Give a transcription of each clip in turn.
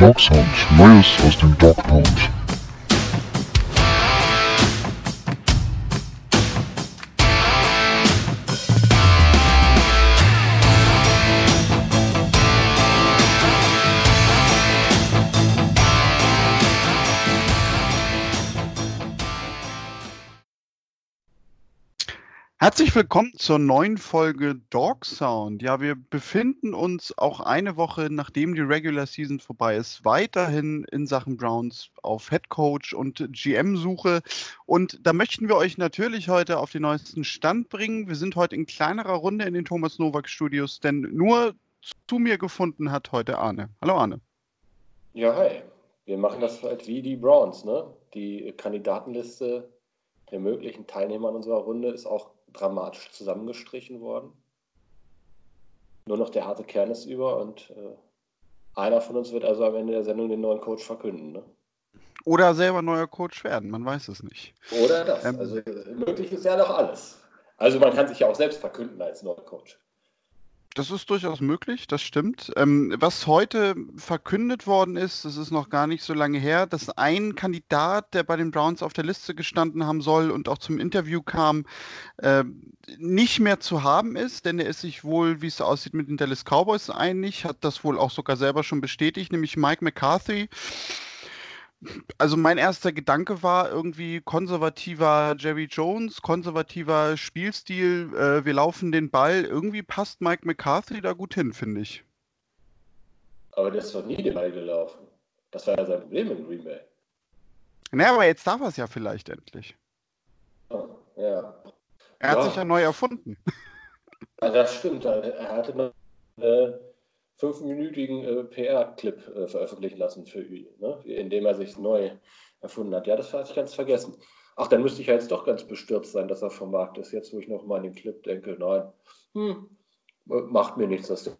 Dog Sound, Neues aus dem Dog Herzlich willkommen zur neuen Folge Dog Sound. Ja, wir befinden uns auch eine Woche, nachdem die Regular Season vorbei ist, weiterhin in Sachen Browns auf Head Coach und GM-Suche. Und da möchten wir euch natürlich heute auf den neuesten Stand bringen. Wir sind heute in kleinerer Runde in den Thomas Nowak Studios, denn nur zu mir gefunden hat heute Arne. Hallo Arne. Ja, hi. Wir machen das halt wie die Browns, ne? Die Kandidatenliste der möglichen Teilnehmer in unserer Runde ist auch dramatisch zusammengestrichen worden. Nur noch der harte Kern ist über und äh, einer von uns wird also am Ende der Sendung den neuen Coach verkünden. Ne? Oder selber neuer Coach werden, man weiß es nicht. Oder das. Ähm, also möglich ist ja noch alles. Also man kann sich ja auch selbst verkünden als neuer Coach. Das ist durchaus möglich, das stimmt. Ähm, was heute verkündet worden ist, das ist noch gar nicht so lange her, dass ein Kandidat, der bei den Browns auf der Liste gestanden haben soll und auch zum Interview kam, äh, nicht mehr zu haben ist, denn er ist sich wohl, wie es aussieht, mit den Dallas Cowboys einig, hat das wohl auch sogar selber schon bestätigt, nämlich Mike McCarthy also mein erster Gedanke war irgendwie konservativer Jerry Jones, konservativer Spielstil, äh, wir laufen den Ball. Irgendwie passt Mike McCarthy da gut hin, finde ich. Aber der ist doch nie den Ball gelaufen. Das war ja sein Problem in Green Bay. Naja, aber jetzt darf er es ja vielleicht endlich. Oh, ja. Er hat ja. sich ja neu erfunden. Ja, das stimmt. Er hatte noch äh, fünfminütigen äh, PR-Clip äh, veröffentlichen lassen für ihn, ne? indem er sich neu erfunden hat. Ja, das hatte ich ganz vergessen. Ach, dann müsste ich ja jetzt doch ganz bestürzt sein, dass er vom Markt ist. Jetzt, wo ich noch mal an den Clip denke, nein, hm, macht mir nichts. Das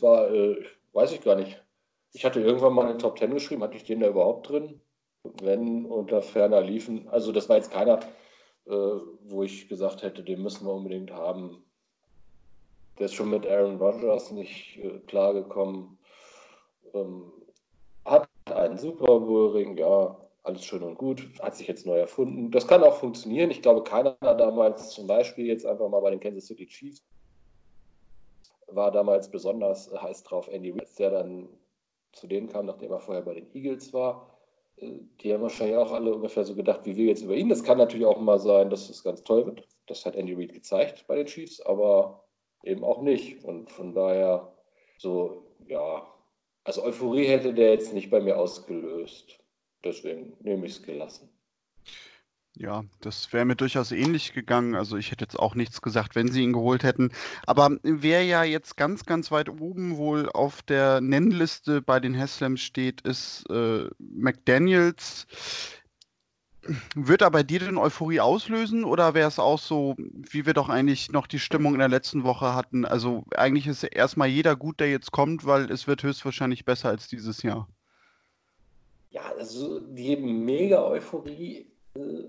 war, äh, weiß ich gar nicht. Ich hatte irgendwann mal einen Top Ten geschrieben, hatte ich den da überhaupt drin? Wenn unter ferner liefen. Also, das war jetzt keiner, äh, wo ich gesagt hätte, den müssen wir unbedingt haben der ist schon mit Aaron Rodgers nicht äh, klargekommen. Ähm, hat einen Super Bowl-Ring, ja, alles schön und gut, hat sich jetzt neu erfunden. Das kann auch funktionieren. Ich glaube, keiner damals, zum Beispiel jetzt einfach mal bei den Kansas City Chiefs, war damals besonders heiß drauf. Andy Reid, der dann zu denen kam, nachdem er vorher bei den Eagles war. Äh, die haben wahrscheinlich auch alle ungefähr so gedacht, wie wir jetzt über ihn. Das kann natürlich auch mal sein, dass es ganz toll wird. Das hat Andy Reid gezeigt bei den Chiefs, aber eben auch nicht. Und von daher so, ja, also Euphorie hätte der jetzt nicht bei mir ausgelöst. Deswegen nehme ich es gelassen. Ja, das wäre mir durchaus ähnlich gegangen. Also ich hätte jetzt auch nichts gesagt, wenn sie ihn geholt hätten. Aber wer ja jetzt ganz, ganz weit oben wohl auf der Nennliste bei den Haslams steht, ist äh, McDaniels. Wird er bei dir denn Euphorie auslösen oder wäre es auch so, wie wir doch eigentlich noch die Stimmung in der letzten Woche hatten? Also eigentlich ist erstmal jeder gut, der jetzt kommt, weil es wird höchstwahrscheinlich besser als dieses Jahr. Ja, also die Mega-Euphorie, äh,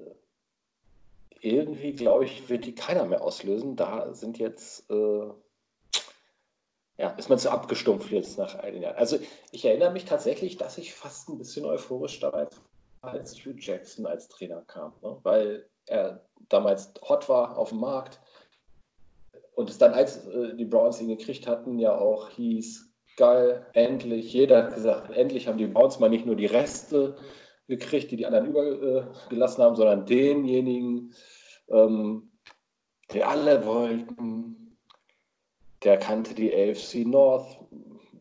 irgendwie glaube ich, wird die keiner mehr auslösen. Da sind jetzt, äh, ja, ist man zu abgestumpft jetzt nach einigen Jahren. Also ich erinnere mich tatsächlich, dass ich fast ein bisschen euphorisch dabei als Hugh Jackson als Trainer kam, ne? weil er damals hot war auf dem Markt und es dann, als äh, die Browns ihn gekriegt hatten, ja auch hieß, geil, endlich, jeder hat gesagt, endlich haben die Browns mal nicht nur die Reste gekriegt, die die anderen übergelassen haben, sondern denjenigen, ähm, den alle wollten. Der kannte die AFC North,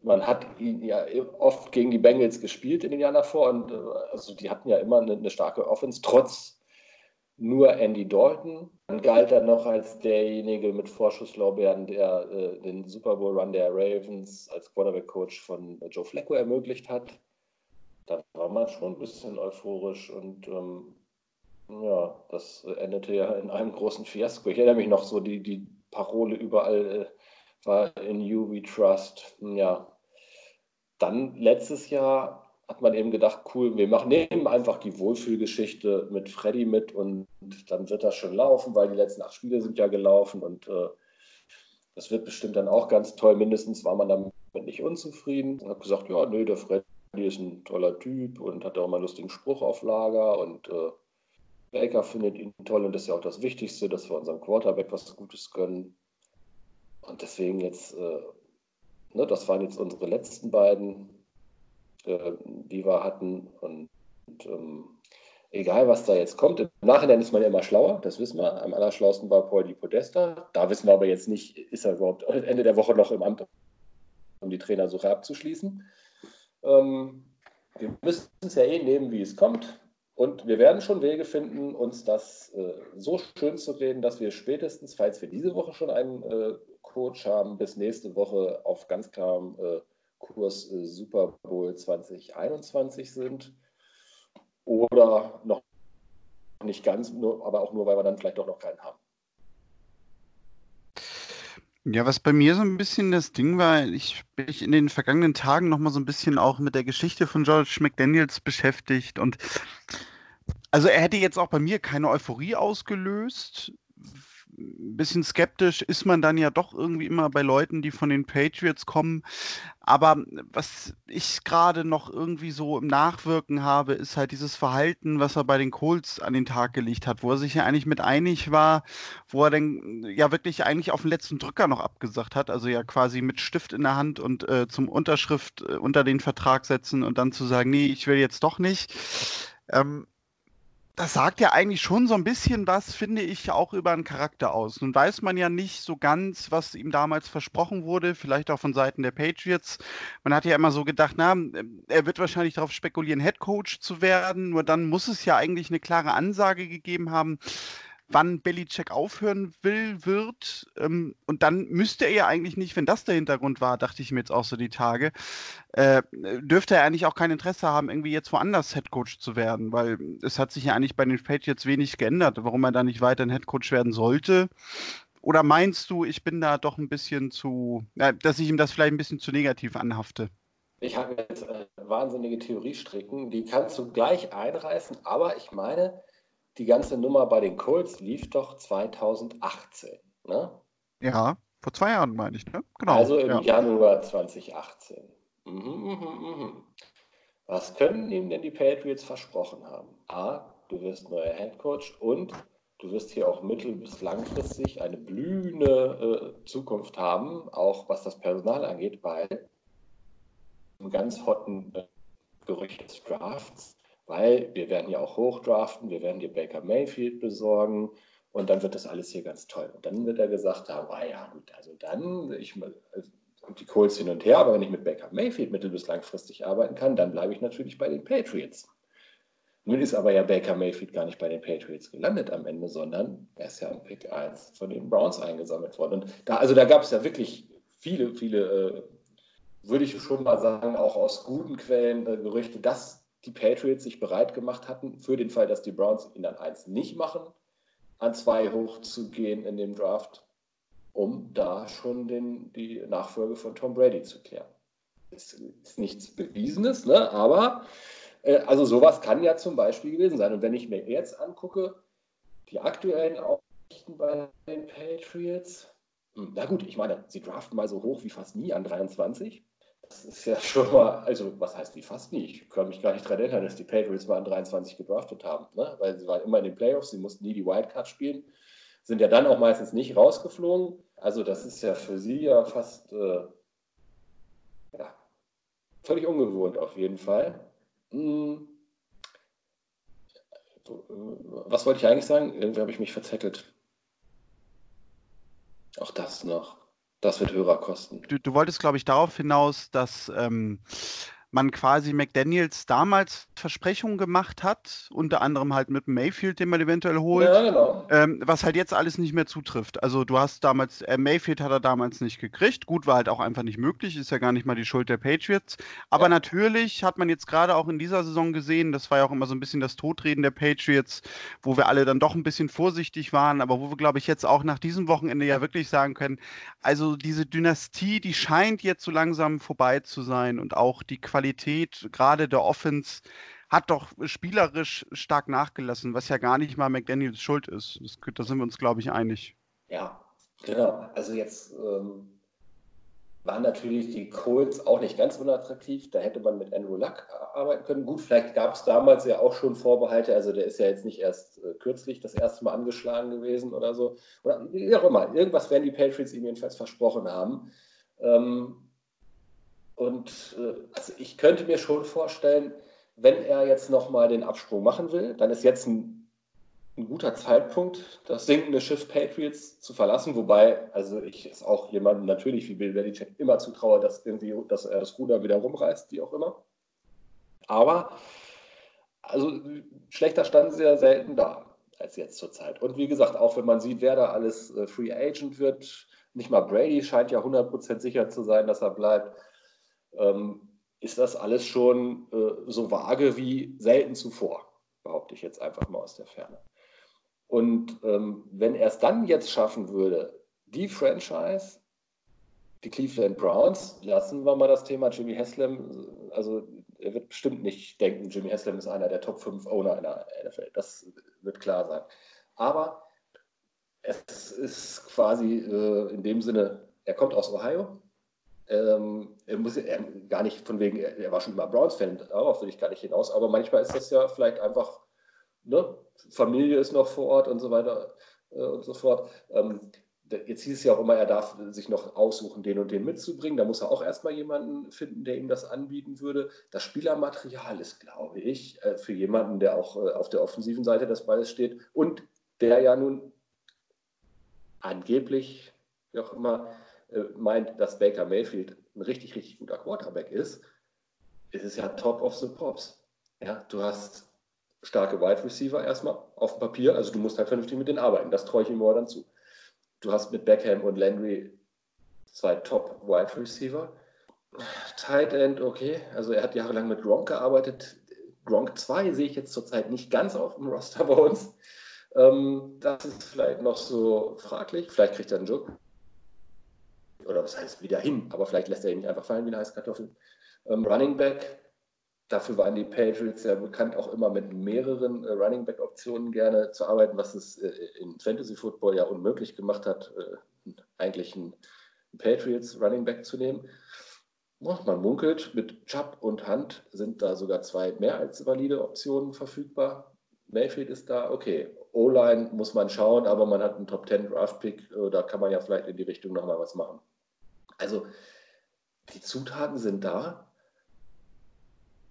man hat ihn ja oft gegen die Bengals gespielt in den Jahren davor und äh, also die hatten ja immer eine, eine, starke Offense, trotz nur Andy Dalton. Dann galt er noch als derjenige mit Vorschusslorbeeren, der äh, den Super Bowl Run der Ravens als Quarterback-Coach von Joe Flacco ermöglicht hat. Da war man schon ein bisschen euphorisch und ähm, ja, das endete ja in einem großen Fiasko. Ich erinnere mich noch so, die, die Parole überall äh, war in You We Trust. Ja, dann letztes Jahr hat man eben gedacht, cool, wir machen, nehmen einfach die Wohlfühlgeschichte mit Freddy mit und dann wird das schon laufen, weil die letzten acht Spiele sind ja gelaufen und äh, das wird bestimmt dann auch ganz toll. Mindestens war man damit nicht unzufrieden und hat gesagt, ja, nö, der Freddy ist ein toller Typ und hat auch mal einen lustigen Spruch auf Lager und äh, Baker findet ihn toll und das ist ja auch das Wichtigste, dass wir unserem Quarterback was Gutes gönnen. Und deswegen jetzt, äh, ne, das waren jetzt unsere letzten beiden, äh, die wir hatten. Und, und ähm, egal, was da jetzt kommt, im Nachhinein ist man ja immer schlauer, das wissen wir. Am allerschlausten war Paul Di Podesta. Da wissen wir aber jetzt nicht, ist er überhaupt Ende der Woche noch im Amt, um die Trainersuche abzuschließen. Ähm, wir müssen es ja eh nehmen, wie es kommt. Und wir werden schon Wege finden, uns das äh, so schön zu reden, dass wir spätestens, falls wir diese Woche schon einen äh, Coach haben, bis nächste Woche auf ganz klarem äh, Kurs äh, Super Bowl 2021 sind. Oder noch nicht ganz, nur, aber auch nur, weil wir dann vielleicht doch noch keinen haben. Ja, was bei mir so ein bisschen das Ding war, ich bin in den vergangenen Tagen noch mal so ein bisschen auch mit der Geschichte von George McDaniels beschäftigt und also er hätte jetzt auch bei mir keine Euphorie ausgelöst, ein bisschen skeptisch ist man dann ja doch irgendwie immer bei Leuten, die von den Patriots kommen. Aber was ich gerade noch irgendwie so im Nachwirken habe, ist halt dieses Verhalten, was er bei den Colts an den Tag gelegt hat, wo er sich ja eigentlich mit einig war, wo er dann ja wirklich eigentlich auf den letzten Drücker noch abgesagt hat, also ja quasi mit Stift in der Hand und äh, zum Unterschrift äh, unter den Vertrag setzen und dann zu sagen, nee, ich will jetzt doch nicht. Ähm, das sagt ja eigentlich schon so ein bisschen was, finde ich, auch über einen Charakter aus. Nun weiß man ja nicht so ganz, was ihm damals versprochen wurde, vielleicht auch von Seiten der Patriots. Man hat ja immer so gedacht, na, er wird wahrscheinlich darauf spekulieren, Head Coach zu werden. Nur dann muss es ja eigentlich eine klare Ansage gegeben haben wann Belichick aufhören will, wird. Ähm, und dann müsste er ja eigentlich nicht, wenn das der Hintergrund war, dachte ich mir jetzt auch so die Tage, äh, dürfte er eigentlich auch kein Interesse haben, irgendwie jetzt woanders Headcoach zu werden, weil es hat sich ja eigentlich bei den Patriots wenig geändert, warum er da nicht weiter ein Headcoach werden sollte. Oder meinst du, ich bin da doch ein bisschen zu, ja, dass ich ihm das vielleicht ein bisschen zu negativ anhafte? Ich habe jetzt äh, wahnsinnige Theoriestricken, die kannst du gleich einreißen, aber ich meine, die ganze Nummer bei den Colts lief doch 2018. Ne? Ja, vor zwei Jahren meine ich, ne? Genau. Also im ja. Januar 2018. Mhm, mhm, mhm. Was können ihm denn die Patriots versprochen haben? A, du wirst neuer Headcoach und du wirst hier auch mittel- bis langfristig eine blühende äh, Zukunft haben, auch was das Personal angeht, weil im ganz hotten äh, Gerücht des Drafts weil wir werden ja auch hochdraften, wir werden dir Baker Mayfield besorgen und dann wird das alles hier ganz toll. Und dann wird er gesagt haben, ah ja, gut, also dann, ich, also die Colts hin und her, aber wenn ich mit Baker Mayfield mittel- bis langfristig arbeiten kann, dann bleibe ich natürlich bei den Patriots. Nun ist aber ja Baker Mayfield gar nicht bei den Patriots gelandet am Ende, sondern er ist ja am Pick 1 von den Browns eingesammelt worden. Und da, also da gab es ja wirklich viele, viele, äh, würde ich schon mal sagen, auch aus guten Quellen äh, Gerüchte, dass die Patriots sich bereit gemacht hatten, für den Fall, dass die Browns ihn an 1 nicht machen, an 2 hochzugehen in dem Draft, um da schon den, die Nachfolge von Tom Brady zu klären. Ist, ist nichts Bewiesenes, ne? aber äh, also sowas kann ja zum Beispiel gewesen sein. Und wenn ich mir jetzt angucke, die aktuellen Aussichten bei den Patriots, hm, na gut, ich meine, sie draften mal so hoch wie fast nie an 23. Das ist ja schon mal, also was heißt wie fast nie? Ich kann mich gar nicht daran erinnern, dass die Patriots mal an 23 gedraftet haben, ne? weil sie waren immer in den Playoffs, sie mussten nie die Wildcard spielen, sind ja dann auch meistens nicht rausgeflogen. Also das ist ja für sie ja fast äh, ja, völlig ungewohnt auf jeden Fall. Hm. Was wollte ich eigentlich sagen? Irgendwie habe ich mich verzettelt. Auch das noch. Das wird Hörer kosten. Du, du wolltest, glaube ich, darauf hinaus, dass ähm, man quasi McDaniels damals Versprechungen gemacht hat, unter anderem halt mit Mayfield, den man eventuell holt, ja, genau. ähm, was halt jetzt alles nicht mehr zutrifft. Also du hast damals, äh, Mayfield hat er damals nicht gekriegt, gut, war halt auch einfach nicht möglich, ist ja gar nicht mal die Schuld der Patriots. Aber ja. natürlich hat man jetzt gerade auch in dieser Saison gesehen, das war ja auch immer so ein bisschen das Totreden der Patriots, wo wir alle dann doch ein bisschen vorsichtig waren, aber wo wir, glaube ich, jetzt auch nach diesem Wochenende ja wirklich sagen können, also diese Dynastie, die scheint jetzt so langsam vorbei zu sein und auch die Qualität Qualität, gerade der Offense, hat doch spielerisch stark nachgelassen, was ja gar nicht mal McDaniels Schuld ist. Das, da sind wir uns, glaube ich, einig. Ja, genau. Also jetzt, ähm, waren natürlich die Colts auch nicht ganz unattraktiv. Da hätte man mit Andrew Luck arbeiten können. Gut, vielleicht gab es damals ja auch schon Vorbehalte. Also der ist ja jetzt nicht erst äh, kürzlich das erste Mal angeschlagen gewesen oder so. Oder wie auch immer. Irgendwas werden die Patriots ihm jedenfalls versprochen haben. Ähm, und äh, also ich könnte mir schon vorstellen, wenn er jetzt nochmal den Absprung machen will, dann ist jetzt ein ein guter Zeitpunkt, das sinkende Schiff Patriots zu verlassen, wobei, also ich es auch jemandem natürlich wie Bill Belichick immer zutraue, dass irgendwie, dass er das Ruder wieder rumreißt, wie auch immer. Aber, also schlechter standen sie ja selten da als jetzt zur Zeit. Und wie gesagt, auch wenn man sieht, wer da alles äh, Free Agent wird, nicht mal Brady scheint ja 100% sicher zu sein, dass er bleibt, ist das alles schon äh, so vage wie selten zuvor, behaupte ich jetzt einfach mal aus der Ferne. Und ähm, wenn er es dann jetzt schaffen würde, die Franchise, die Cleveland Browns, lassen wir mal das Thema Jimmy Haslam, also er wird bestimmt nicht denken, Jimmy Haslam ist einer der Top 5 Owner in der NFL. Das wird klar sein. Aber es ist quasi äh, in dem Sinne, er kommt aus Ohio. Ähm, er muss er, gar nicht von wegen, er, war schon immer Browns-Fan, darauf will ich gar nicht hinaus, aber manchmal ist das ja vielleicht einfach ne, Familie ist noch vor Ort und so weiter äh, und so fort. Ähm, jetzt hieß es ja auch immer, er darf sich noch aussuchen, den und den mitzubringen. Da muss er auch erstmal jemanden finden, der ihm das anbieten würde. Das Spielermaterial ist, glaube ich, äh, für jemanden, der auch äh, auf der offensiven Seite des Balles steht und der ja nun angeblich, wie auch immer, meint, dass Baker Mayfield ein richtig, richtig guter Quarterback ist, ist es ja top of the pops. Ja, du hast starke Wide Receiver erstmal auf dem Papier. Also du musst halt vernünftig mit denen arbeiten. Das traue ich ihm dann zu. Du hast mit Beckham und Landry zwei Top Wide Receiver. Tight End, okay. Also er hat jahrelang mit Gronk gearbeitet. Gronk 2 sehe ich jetzt zurzeit nicht ganz auf dem Roster bei uns. Ähm, das ist vielleicht noch so fraglich. Vielleicht kriegt er einen Job. Oder was heißt wieder hin, aber vielleicht lässt er ihn nicht einfach fallen wie eine Heißkartoffel. Ähm, Running Back, Dafür waren die Patriots ja bekannt, auch immer mit mehreren äh, Running Back Optionen gerne zu arbeiten, was es äh, in Fantasy Football ja unmöglich gemacht hat, äh, eigentlich einen Patriots Running Back zu nehmen. Oh, man munkelt, mit Chubb und Hunt sind da sogar zwei mehr als valide Optionen verfügbar. Mayfield ist da, okay. O-Line muss man schauen, aber man hat einen Top 10 Draft Pick, äh, da kann man ja vielleicht in die Richtung nochmal was machen. Also die Zutaten sind da,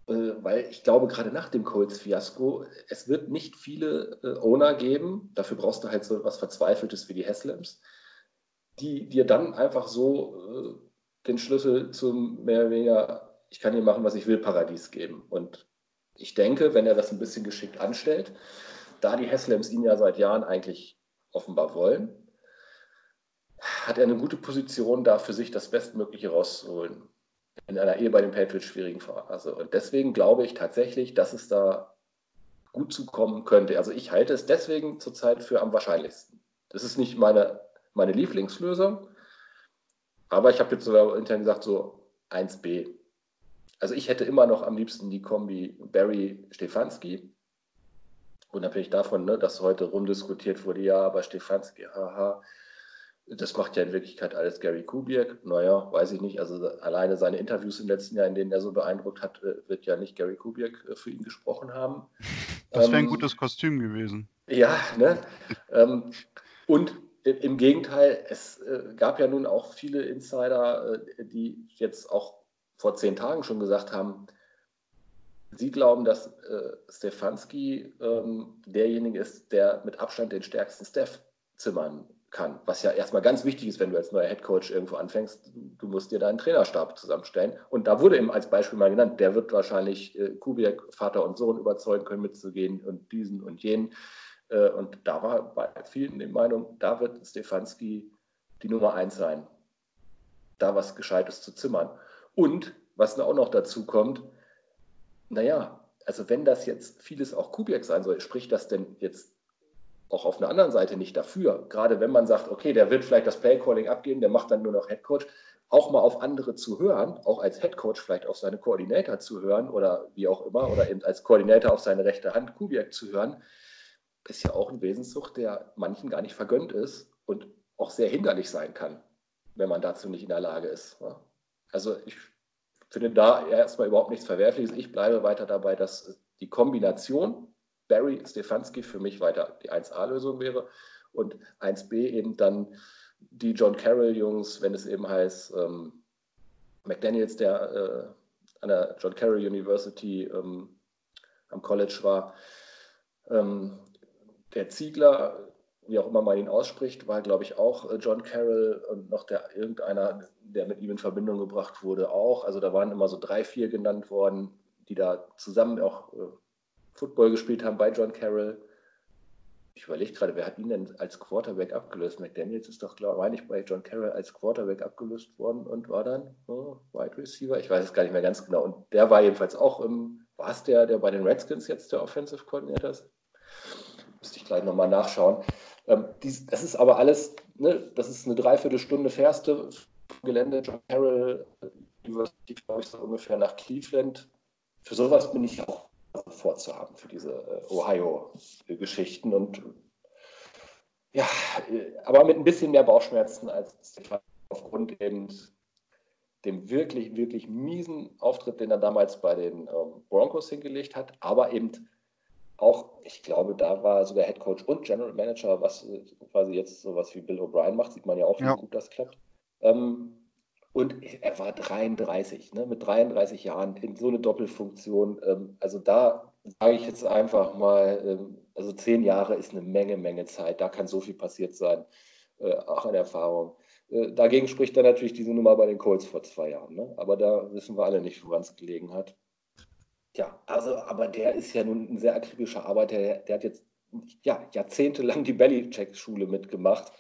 äh, weil ich glaube, gerade nach dem Colts-Fiasko, es wird nicht viele äh, Owner geben, dafür brauchst du halt so etwas Verzweifeltes wie die Haslams, die dir dann einfach so den Schlüssel zum mehr oder weniger, ich kann hier machen, was ich will, Paradies geben. Und ich denke, wenn er das ein bisschen geschickt anstellt, da die Haslams ihn ja seit Jahren eigentlich offenbar wollen, hat er eine gute Position, da für sich das Bestmögliche rauszuholen in einer Ehe bei den Patriots schwierigen Phase. Und deswegen glaube ich tatsächlich, dass es da gut zukommen könnte. Also ich halte es deswegen zurzeit für am wahrscheinlichsten. Das ist nicht meine, meine Lieblingslösung, aber ich habe jetzt sogar intern gesagt, so 1b. Also ich hätte immer noch am liebsten die Kombi Barry-Stefanski. Unabhängig davon, ne, dass heute rumdiskutiert wurde, ja, aber Stefanski, haha, das macht ja in Wirklichkeit alles Gary Kubiak. Naja, weiß ich nicht. Also alleine seine Interviews im letzten Jahr, in denen er so beeindruckt hat, äh, wird ja nicht Gary Kubiak äh, für ihn gesprochen haben. Das wäre ein ähm, gutes Kostüm gewesen. Ja, ne? ähm, und im Gegenteil, es äh, gab ja nun auch viele Insider, die jetzt auch vor zehn Tagen schon gesagt haben, sie glauben, dass äh, Stefanski ähm, derjenige ist, der mit Abstand den stärksten Staff zimmern kann. Was ja erstmal ganz wichtig ist, wenn du als neuer Headcoach irgendwo anfängst, du musst dir deinen Trainerstab zusammenstellen. Und da wurde eben als Beispiel mal genannt, der wird wahrscheinlich äh, Kubiak, Vater und Sohn überzeugen können, mitzugehen und diesen und jenen. Äh, und da war bei vielen die Meinung, da wird Stefanski die Nummer eins sein, da was Gescheites zu zimmern. Und was auch noch dazu kommt, naja, also wenn das jetzt vieles auch Kubiak sein soll, spricht das denn jetzt auch auf einer anderen Seite nicht dafür. Gerade wenn man sagt, okay, der wird vielleicht das Playcalling abgeben, der macht dann nur noch Headcoach, auch mal auf andere zu hören, auch als Headcoach vielleicht auf seine Koordinator zu hören oder wie auch immer, oder eben als Koordinator auf seine rechte Hand Kubiak zu hören, ist ja auch ein Wesenszug, der manchen gar nicht vergönnt ist und auch sehr hinderlich sein kann. wenn man dazu nicht in der Lage ist. Ne? Also ich finde da erstmal überhaupt nichts Verwerfliches. Ich bleibe weiter dabei, dass die Kombination Barry Stefanski für mich weiter die 1A-Lösung wäre und 1B eben dann die John Carroll-Jungs, wenn es eben heißt, ähm, McDaniels, der äh, an der John Carroll University ähm, am College war, ähm, der Ziegler, wie auch immer man ihn ausspricht, war, glaube ich, auch äh, John Carroll und noch der irgendeiner, der mit ihm in Verbindung gebracht wurde, auch. Also da waren immer so drei, vier genannt worden, die da zusammen auch äh, Football gespielt haben bei John Carroll. Ich überlege gerade, wer hat ihn denn als Quarterback abgelöst? McDaniels ist doch, glaube ich, bei John Carroll als Quarterback abgelöst worden und war dann oh, Wide Receiver. Ich weiß es gar nicht mehr ganz genau. Und der war jedenfalls auch im, war es der, der bei den Redskins jetzt der Offensive Coordinator ist? Müsste ich gleich nochmal nachschauen. Ähm, das ist aber alles, ne, das ist eine Dreiviertelstunde fährste Gelände. John Carroll University, glaube ich, so ungefähr nach Cleveland. Für sowas bin ich auch vorzuhaben für diese äh, Ohio-Geschichten. Und ja, äh, aber mit ein bisschen mehr Bauchschmerzen als aufgrund eben dem wirklich, wirklich miesen Auftritt, den er damals bei den ähm, Broncos hingelegt hat, aber eben auch, ich glaube, da war sogar Head Coach und General Manager, was quasi jetzt sowas wie Bill O'Brien macht, sieht man ja auch, wie ja. gut das klappt. Ähm, und er war 33, ne, mit 33 Jahren in so eine Doppelfunktion. Ähm, also da sage ich jetzt einfach mal, ähm, also zehn Jahre ist eine Menge, Menge Zeit. Da kann so viel passiert sein, äh, auch an Erfahrung. Äh, dagegen spricht dann natürlich diese Nummer bei den Colts vor zwei Jahren. Ne? Aber da wissen wir alle nicht, woran es gelegen hat. Ja, also, aber der ist ja nun ein sehr akribischer Arbeiter. Der, der hat jetzt ja, jahrzehntelang die Bellycheck-Schule mitgemacht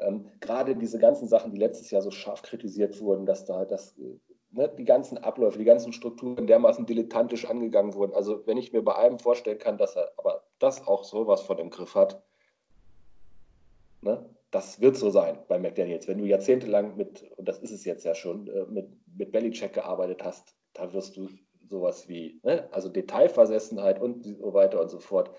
ähm, gerade diese ganzen Sachen, die letztes Jahr so scharf kritisiert wurden, dass da das, äh, ne, die ganzen Abläufe, die ganzen Strukturen dermaßen dilettantisch angegangen wurden. Also wenn ich mir bei einem vorstellen kann, dass er aber das auch sowas von im Griff hat, ne, das wird so sein bei McDaniels. Wenn du jahrzehntelang mit, und das ist es jetzt ja schon, äh, mit, mit Bellycheck gearbeitet hast, da wirst du sowas wie, ne, also Detailversessenheit und so weiter und so fort,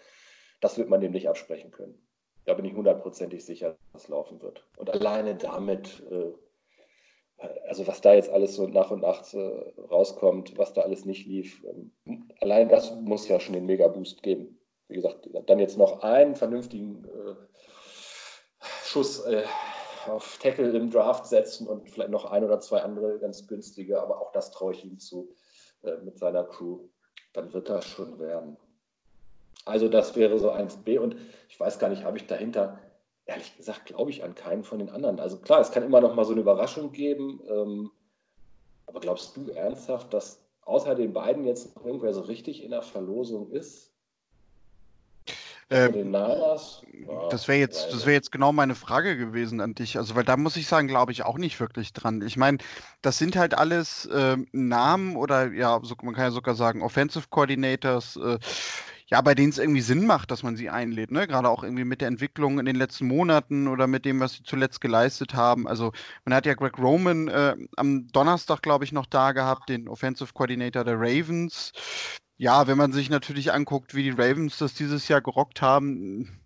das wird man dem nicht absprechen können. Da bin ich hundertprozentig sicher, dass es laufen wird. Und alleine damit, äh, also was da jetzt alles so nach und nach äh, rauskommt, was da alles nicht lief, ähm, allein das muss ja schon den Mega-Boost geben. Wie gesagt, dann jetzt noch einen vernünftigen äh, Schuss auf Tackle im Draft setzen und vielleicht noch ein oder zwei andere ganz günstige, aber auch das traue ich ihm zu mit seiner Crew. Dann wird das schon werden. Also das wäre so 1b und ich weiß gar nicht, habe ich dahinter, ehrlich gesagt, glaube ich an keinen von den anderen. Also klar, es kann immer noch mal so eine Überraschung geben, ähm, aber glaubst du ernsthaft, dass außer den beiden jetzt noch irgendwer so richtig in der Verlosung ist? Ähm, das wäre jetzt, das jetzt genau meine Frage gewesen an dich. Also, weil da muss ich sagen, glaube ich auch nicht wirklich dran. Ich meine, das sind halt alles äh, Namen oder ja, so, man kann ja sogar sagen, Offensive Coordinators, äh, ja, bei denen es irgendwie Sinn macht, dass man sie einlädt, ne? Gerade auch irgendwie mit der Entwicklung in den letzten Monaten oder mit dem, was sie zuletzt geleistet haben. Also man hat ja Greg Roman äh, am Donnerstag, glaube ich, noch da gehabt, den Offensive Coordinator der Ravens. Ja, wenn man sich natürlich anguckt, wie die Ravens das dieses Jahr gerockt haben,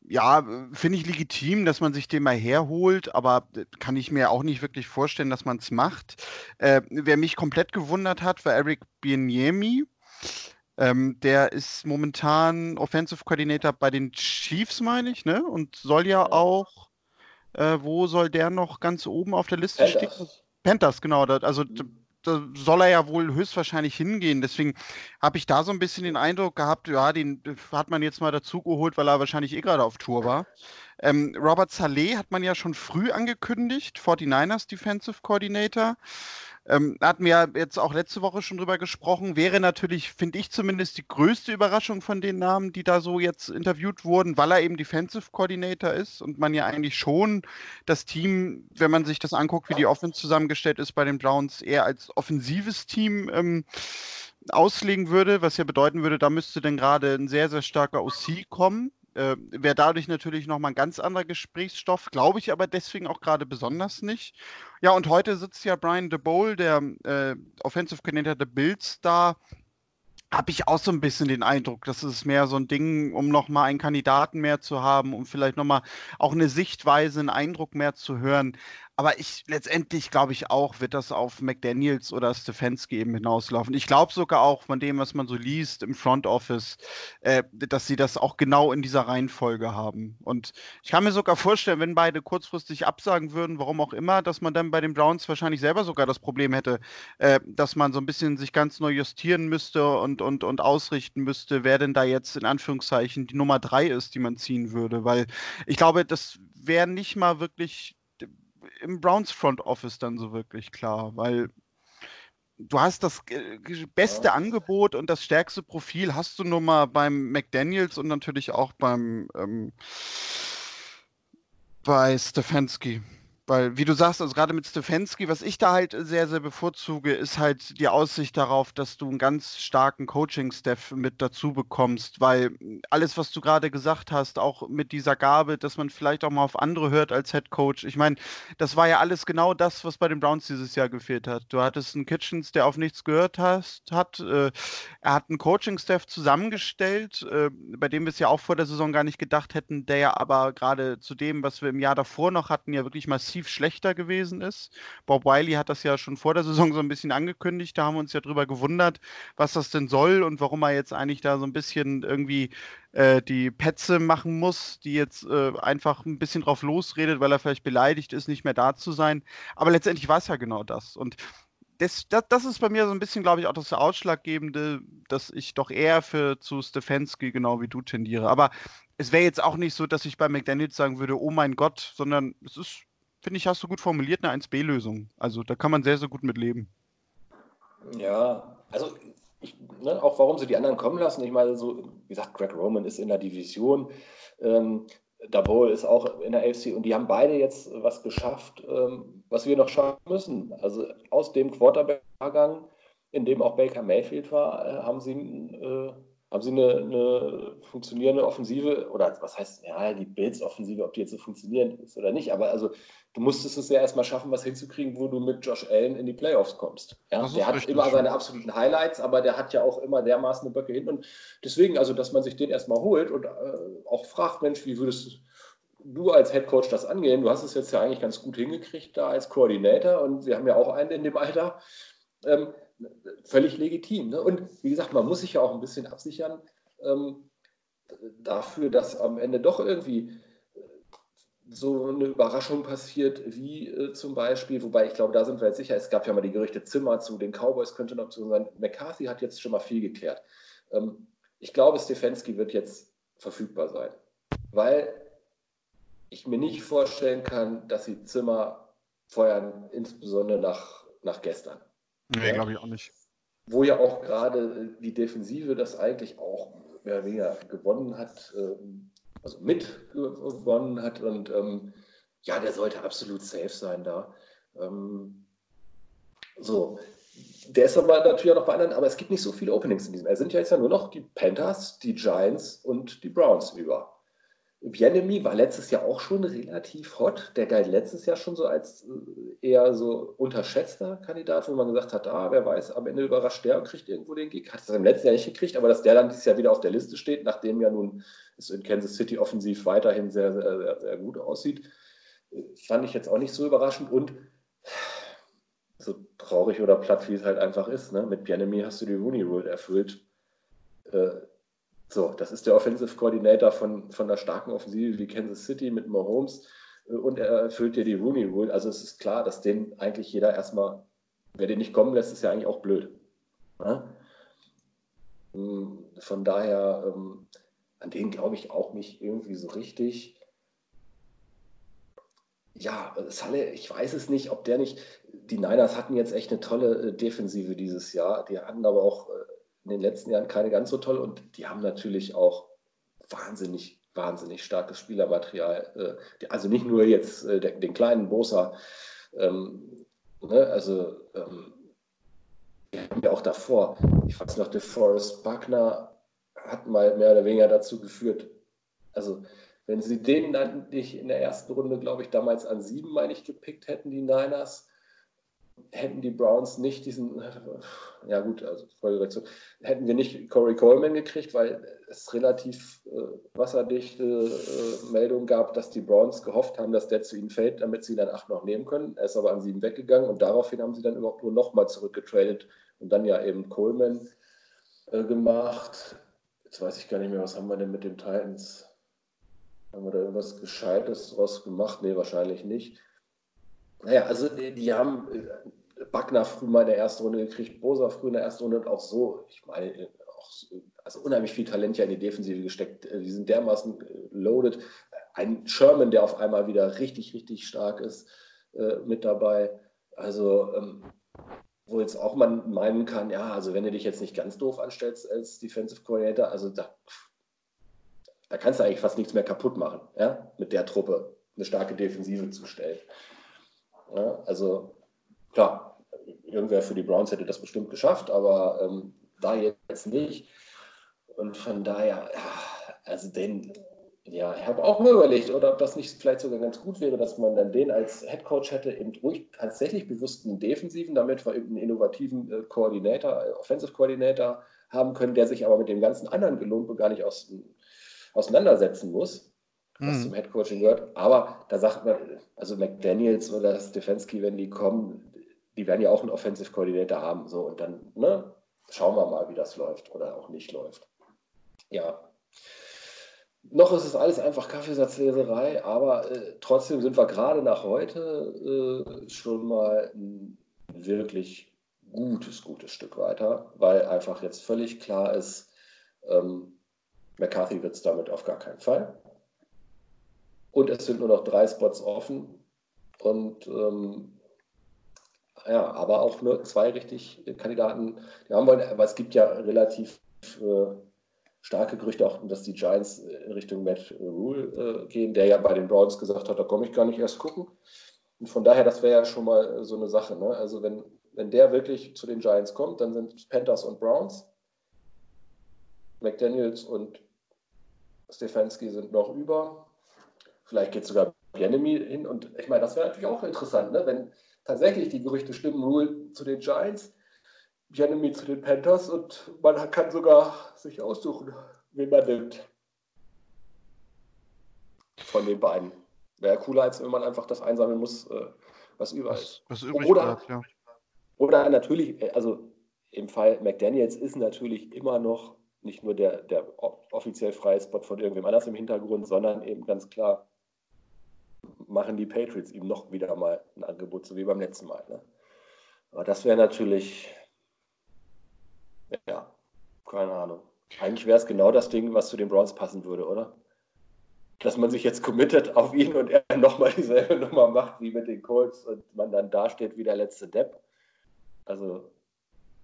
ja, finde ich legitim, dass man sich den mal herholt, aber kann ich mir auch nicht wirklich vorstellen, dass man es macht. Äh, wer mich komplett gewundert hat, war Eric Bieniemi. Ähm, der ist momentan Offensive Coordinator bei den Chiefs, meine ich, ne? Und soll ja, auch, äh, wo soll der noch ganz oben auf der Liste Panthers. stehen? Panthers, genau. Da, also mhm. Da soll er ja wohl höchstwahrscheinlich hingehen. Deswegen habe ich da so ein bisschen den Eindruck gehabt, ja, den hat man jetzt mal dazu geholt, weil er wahrscheinlich eh gerade auf Tour war. Ähm, Robert Saleh hat man ja schon früh angekündigt, 49ers Defensive Coordinator. Ähm, hatten wir jetzt auch letzte Woche schon drüber gesprochen. Wäre natürlich, finde ich zumindest, die größte Überraschung von den Namen, die da so jetzt interviewt wurden, weil er eben Defensive Coordinator ist und man ja eigentlich schon das Team, wenn man sich das anguckt, wie die Offense zusammengestellt ist bei den Browns, eher als offensives Team ähm, auslegen würde, was ja bedeuten würde, da müsste dann gerade ein sehr, sehr starker OC kommen. Äh, Wäre dadurch natürlich nochmal ein ganz anderer Gesprächsstoff, glaube ich aber deswegen auch gerade besonders nicht. Ja, und heute sitzt ja Brian DeBole, der äh, Offensive Coordinator der Bills, da. Habe ich auch so ein bisschen den Eindruck, das ist mehr so ein Ding, um nochmal einen Kandidaten mehr zu haben, um vielleicht nochmal auch eine Sichtweise, einen Eindruck mehr zu hören. Aber ich letztendlich glaube ich auch, wird das auf McDaniels oder Stefanski eben hinauslaufen. Ich glaube sogar auch von dem, was man so liest im Front Office, äh, dass sie das auch genau in dieser Reihenfolge haben. Und ich kann mir sogar vorstellen, wenn beide kurzfristig absagen würden, warum auch immer, dass man dann bei den Browns wahrscheinlich selber sogar das Problem hätte, äh, dass man so ein bisschen sich ganz neu justieren müsste und, und, und ausrichten müsste, wer denn da jetzt in Anführungszeichen die Nummer drei ist, die man ziehen würde. Weil ich glaube, das wäre nicht mal wirklich im Browns Front Office dann so wirklich klar, weil du hast das beste ja. Angebot und das stärkste Profil hast du nun mal beim McDaniels und natürlich auch beim ähm, bei Stefanski. Weil, wie du sagst, also gerade mit Stefanski, was ich da halt sehr, sehr bevorzuge, ist halt die Aussicht darauf, dass du einen ganz starken Coaching-Staff mit dazu bekommst, weil alles, was du gerade gesagt hast, auch mit dieser Gabe, dass man vielleicht auch mal auf andere hört als Head Coach. Ich meine, das war ja alles genau das, was bei den Browns dieses Jahr gefehlt hat. Du hattest einen Kitchens, der auf nichts gehört hast, hat. Äh, er hat einen Coaching-Staff zusammengestellt, äh, bei dem wir es ja auch vor der Saison gar nicht gedacht hätten, der ja aber gerade zu dem, was wir im Jahr davor noch hatten, ja wirklich massiv massiv schlechter gewesen ist. Bob Wiley hat das ja schon vor der Saison so ein bisschen angekündigt. Da haben wir uns ja drüber gewundert, was das denn soll und warum er jetzt eigentlich da so ein bisschen irgendwie äh, die Petze machen muss, die jetzt äh, einfach ein bisschen drauf losredet, weil er vielleicht beleidigt ist, nicht mehr da zu sein. Aber letztendlich war es ja genau das. Und das, das, das, ist bei mir so ein bisschen, glaube ich, auch das Ausschlaggebende, dass ich doch eher für zu Stefanski genau wie du tendiere. Aber es wäre jetzt auch nicht so, dass ich bei McDaniels sagen würde, oh mein Gott, sondern es ist finde ich, hast du gut formuliert, eine 1B-Lösung. Also da kann man sehr, sehr gut mit leben. Ja, also ich, ne, auch warum sie die anderen kommen lassen. Ich meine, so, wie gesagt, Greg Roman ist in der Division. Ähm, Dabol ist auch in der AFC und die haben beide jetzt was geschafft, ähm, was wir noch schaffen müssen. Also aus dem Quarterback-Jahrgang, in dem auch Baker Mayfield war, äh, haben sie äh, haben sie eine, eine, funktionierende Offensive oder was heißt, ja, die Bills-Offensive, ob die jetzt so funktionieren ist oder nicht, aber also du musstest es ja erstmal schaffen, was hinzukriegen, wo du mit Josh Allen in die Playoffs kommst. Ja, der hat immer seine absoluten Highlights, aber der hat ja auch immer dermaßen eine Böcke hin und deswegen, also, dass man sich den erstmal holt und äh, auch fragt, Mensch, wie würdest du als Head Coach das angehen? Du hast es jetzt ja eigentlich ganz gut hingekriegt da als Koordinator und wir haben ja auch einen in dem Alter. Ähm, völlig legitim. Ne? Und wie gesagt, man muss sich ja auch ein bisschen absichern ähm, dafür, dass am Ende doch irgendwie äh, so eine Überraschung passiert, wie äh, zum Beispiel, wobei ich glaube, da sind wir jetzt sicher, es gab ja mal die Gerüchte Zimmer zu den Cowboys, könnte noch zu sein. McCarthy hat jetzt schon mal viel geklärt. Ähm, ich glaube, Stefanski wird jetzt verfügbar sein, weil ich mir nicht vorstellen kann, dass sie Zimmer feuern, insbesondere nach, nach gestern. Nee, glaube ich auch nicht. Wo ja auch gerade die Defensive das eigentlich auch mehr oder weniger gewonnen hat, ähm, also mit gewonnen hat und ähm, ja, der sollte absolut safe sein da. Ähm, so, der ist aber natürlich auch noch bei anderen, aber es gibt nicht so viele Openings in diesem. Es sind ja jetzt ja nur noch die Panthers, die Giants und die Browns über. Bienemy war letztes Jahr auch schon relativ hot. Der galt letztes Jahr schon so als äh, eher so unterschätzter Kandidat, wo man gesagt hat, ah, wer weiß, am Ende überrascht der und kriegt irgendwo den Gig. Hat es im letzten Jahr nicht gekriegt, aber dass der dann dieses Jahr wieder auf der Liste steht, nachdem ja nun es in Kansas City offensiv weiterhin sehr, sehr, sehr, sehr gut aussieht, fand ich jetzt auch nicht so überraschend. Und so traurig oder platt, wie es halt einfach ist, ne? mit Bienemy hast du die Rooney Rule erfüllt. Äh, so, das ist der Offensive Coordinator von, von einer starken Offensive wie Kansas City mit Mahomes äh, und er erfüllt dir die Rooney Rule. Also es ist klar, dass den eigentlich jeder erstmal, wer den nicht kommen lässt, ist ja eigentlich auch blöd. Ja? Hm, von daher, ähm, an den glaube ich auch nicht irgendwie so richtig. Ja, Salle, ich weiß es nicht, ob der nicht. Die Niners hatten jetzt echt eine tolle äh, Defensive dieses Jahr. Die hatten aber auch äh, in den letzten Jahren keine ganz so toll und die haben natürlich auch wahnsinnig, wahnsinnig starkes Spielermaterial. Äh, also nicht nur jetzt äh, den kleinen Bosa, ähm, ne, also ähm, wir haben ja auch davor, ich weiß noch, DeForest Buckner hat mal mehr oder weniger dazu geführt, also wenn sie den dann nicht in der ersten Runde, glaube ich, damals an sieben, meine ich, gepickt hätten, die Niners, hätten die Browns nicht diesen, ja gut, also Folgereaktion, hätten wir nicht Corey Coleman gekriegt, weil es relativ äh, wasserdichte äh, Meldungen gab, dass die Browns gehofft haben, dass der zu ihnen fällt, damit sie dann acht noch nehmen können. Er ist aber an sieben weggegangen und daraufhin haben sie dann überhaupt nur nochmal zurückgetradet und dann ja eben Coleman äh, gemacht. Jetzt weiß ich gar nicht mehr, was haben wir denn mit den Titans? Haben wir da irgendwas Gescheites draus gemacht? Nee, wahrscheinlich nicht. Naja, also die, haben äh, Backner früh mal in der ersten Runde gekriegt, Bosa früh in der ersten Runde und auch so, ich meine, auch so, also unheimlich viel Talent ja in die Defensive gesteckt. Äh, die sind dermaßen äh, loaded. Ein Sherman, der auf einmal wieder richtig, richtig stark ist, mit dabei. Also, ähm, wo jetzt auch man meinen kann, ja, also wenn du dich jetzt nicht ganz doof anstellst als Defensive Coordinator, also da, da kannst du eigentlich fast nichts mehr kaputt machen, ja, mit der Truppe eine starke Defensive zu stellen. Ja, also klar, irgendwer für die Browns hätte das bestimmt geschafft, aber ähm, da jetzt nicht. Und von daher, also den, ja, ich habe auch mal überlegt, oder ob das nicht vielleicht sogar ganz gut wäre, dass man dann den als Headcoach hätte, eben ruhig tatsächlich bewussten Defensiven, damit wir eben einen innovativen äh, Koordinator, äh, Offensive Coordinator haben können, der sich aber mit dem ganzen anderen Gelumpe gar nicht aus, auseinandersetzen muss was mhm. zum Headcoaching gehört. Aber da sagt man, also McDaniels oder Stefanski, wenn die kommen, die werden ja auch einen Offensive Coordinator haben. So, und dann ne, schauen wir mal, wie das läuft oder auch nicht läuft. Ja. Noch ist es alles einfach Kaffeesatzleserei, aber äh, trotzdem sind wir gerade nach heute äh, schon mal ein wirklich gutes, gutes Stück weiter, weil einfach jetzt völlig klar ist, ähm, McCarthy wird es damit auf gar keinen Fall. Und es sind nur noch drei Spots offen. Und ähm, ja, aber auch nur zwei richtig Kandidaten, die haben wollen. Aber es gibt ja relativ äh, starke Gerüchte auch, dass die Giants in Richtung Matt Rule äh, gehen, der ja bei den Browns gesagt hat, da komme ich gar nicht erst gucken. Und von daher, das wäre ja schon mal so eine Sache. Ne? Also wenn, wenn der wirklich zu den Giants kommt, dann sind Panthers und Browns. McDaniels und Stefanski sind noch über. Vielleicht geht sogar Bienemy hin. Und ich meine, das wäre natürlich auch interessant, ne? wenn tatsächlich die Gerüchte stimmen, Rule zu den Giants, Bienemy zu den Panthers und man kann sogar sich aussuchen, wen man nimmt. Von den beiden. Wäre cooler, als wenn man einfach das einsammeln muss, äh, was überall ist. Was, was übrig oder, bleibt, ja. Oder natürlich, äh, also im Fall McDaniels ist natürlich immer noch nicht nur der, der offiziell freie Spot von irgendwem anders im Hintergrund, sondern eben ganz klar machen die Patriots ihm noch wieder mal ein Angebot, so wie beim letzten Mal. Ne? Aber das wäre natürlich, ja, keine Ahnung. Eigentlich wäre es genau das Ding, was zu den Browns passen würde, oder? Dass man sich jetzt committet auf ihn und er nochmal dieselbe Nummer macht wie mit den Colts und man dann dasteht wie der letzte Depp. Also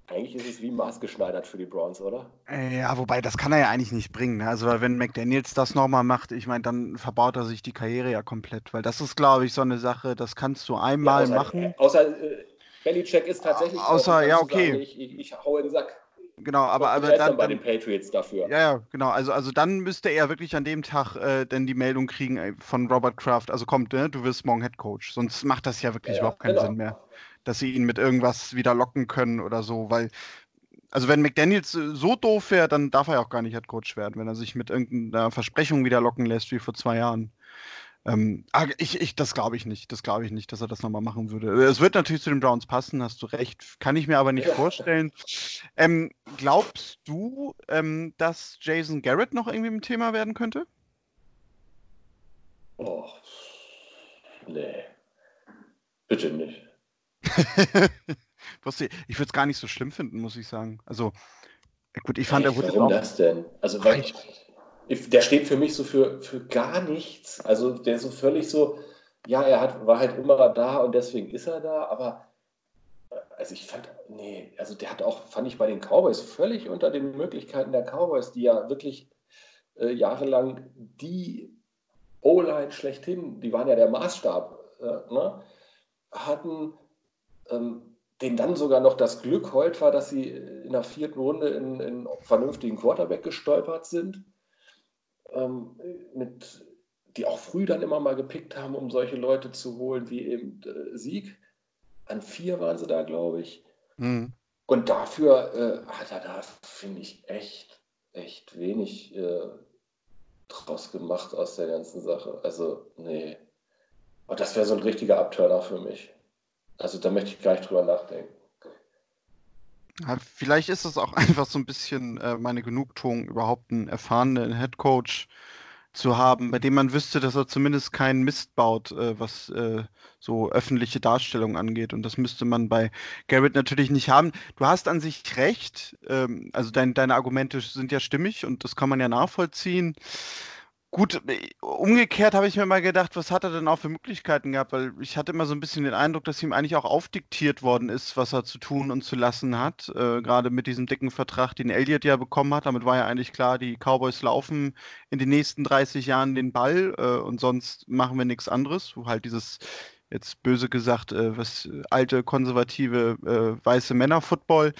eigentlich ist es wie maßgeschneidert für die Browns, oder? Äh, ja, wobei das kann er ja eigentlich nicht bringen. Ne? Also wenn McDaniels das nochmal macht, ich meine, dann verbaut er sich die Karriere ja komplett, weil das ist, glaube ich, so eine Sache, das kannst du einmal ja, außer, machen. Äh, außer äh, Belichick ist tatsächlich. Außer, ja, okay. Sagen, ich, ich, ich hau in den Sack. Genau, aber, aber dann, dann bei den Patriots dafür. Ja, ja, genau. Also, also dann müsste er wirklich an dem Tag äh, dann die Meldung kriegen ey, von Robert Kraft. Also kommt, ne, du wirst morgen Head Coach. Sonst macht das ja wirklich ja, überhaupt keinen genau. Sinn mehr dass sie ihn mit irgendwas wieder locken können oder so, weil also wenn McDaniels äh, so doof wäre, dann darf er ja auch gar nicht Head Coach werden, wenn er sich mit irgendeiner Versprechung wieder locken lässt wie vor zwei Jahren. Ähm, ah, ich, ich, das glaube ich nicht. Das glaube ich nicht, dass er das nochmal machen würde. Es wird natürlich zu den Browns passen, hast du recht. Kann ich mir aber nicht vorstellen. Ähm, glaubst du, ähm, dass Jason Garrett noch irgendwie ein Thema werden könnte? Oh, nee. Bitte nicht. ich würde es gar nicht so schlimm finden, muss ich sagen. Also, gut, ich fand, er wurde. Warum das denn? Also, weil ich, der steht für mich so für, für gar nichts. Also, der ist so völlig so, ja, er hat, war halt immer da und deswegen ist er da, aber also ich fand, nee, also der hat auch, fand ich bei den Cowboys völlig unter den Möglichkeiten der Cowboys, die ja wirklich äh, jahrelang die O-Line schlechthin, die waren ja der Maßstab, äh, ne, hatten ähm, denen dann sogar noch das Glück heute war, dass sie in der vierten Runde in, in vernünftigen Quarterback gestolpert sind, ähm, mit, die auch früh dann immer mal gepickt haben, um solche Leute zu holen wie eben äh, Sieg. an vier waren sie da, glaube ich. Mhm. Und dafür äh, hat er da, finde ich, echt, echt wenig äh, draus gemacht aus der ganzen Sache. Also, nee. Und das wäre so ein richtiger Abturner für mich. Also, da möchte ich gar nicht drüber nachdenken. Vielleicht ist es auch einfach so ein bisschen äh, meine Genugtuung, überhaupt einen erfahrenen Headcoach zu haben, bei dem man wüsste, dass er zumindest keinen Mist baut, äh, was äh, so öffentliche Darstellung angeht. Und das müsste man bei Garrett natürlich nicht haben. Du hast an sich recht. Ähm, also dein, deine Argumente sind ja stimmig und das kann man ja nachvollziehen. Gut, äh, umgekehrt habe ich mir mal gedacht, was hat er denn auch für Möglichkeiten gehabt? Weil ich hatte immer so ein bisschen den Eindruck, dass ihm eigentlich auch aufdiktiert worden ist, was er zu tun und zu lassen hat. Äh, gerade mit diesem dicken Vertrag, den Elliott ja bekommen hat. Damit war ja eigentlich klar, die Cowboys laufen in den nächsten 30 Jahren den Ball äh, und sonst machen wir nichts anderes. Wo halt dieses, jetzt böse gesagt, äh, was alte, konservative, äh, weiße Männer-Football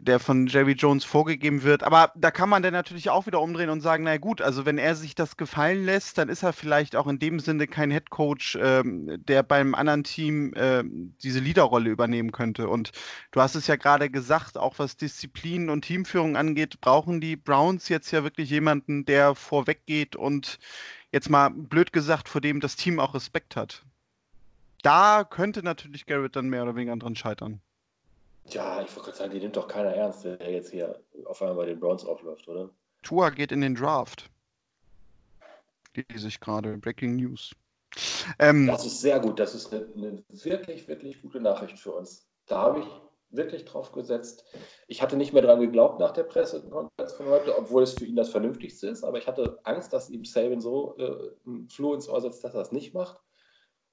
der von Jerry Jones vorgegeben wird. Aber da kann man dann natürlich auch wieder umdrehen und sagen, na gut, also wenn er sich das gefallen lässt, dann ist er vielleicht auch in dem Sinne kein Head Coach, ähm, der beim anderen Team äh, diese Leaderrolle übernehmen könnte. Und du hast es ja gerade gesagt, auch was Disziplin und Teamführung angeht, brauchen die Browns jetzt ja wirklich jemanden, der vorweggeht und jetzt mal blöd gesagt, vor dem das Team auch Respekt hat. Da könnte natürlich Garrett dann mehr oder weniger dran scheitern. Ja, ich wollte gerade sagen, die nimmt doch keiner ernst, der jetzt hier auf einmal bei den Browns aufläuft, oder? Tua geht in den Draft. Lese ich gerade. Breaking News. Ähm, das ist sehr gut. Das ist eine, eine, wirklich, wirklich gute Nachricht für uns. Da habe ich wirklich drauf gesetzt. Ich hatte nicht mehr dran geglaubt nach der Pressekonferenz von heute, obwohl es für ihn das Vernünftigste ist. Aber ich hatte Angst, dass ihm Saban so äh, einen Floh ins Ohr setzt, dass er es nicht macht.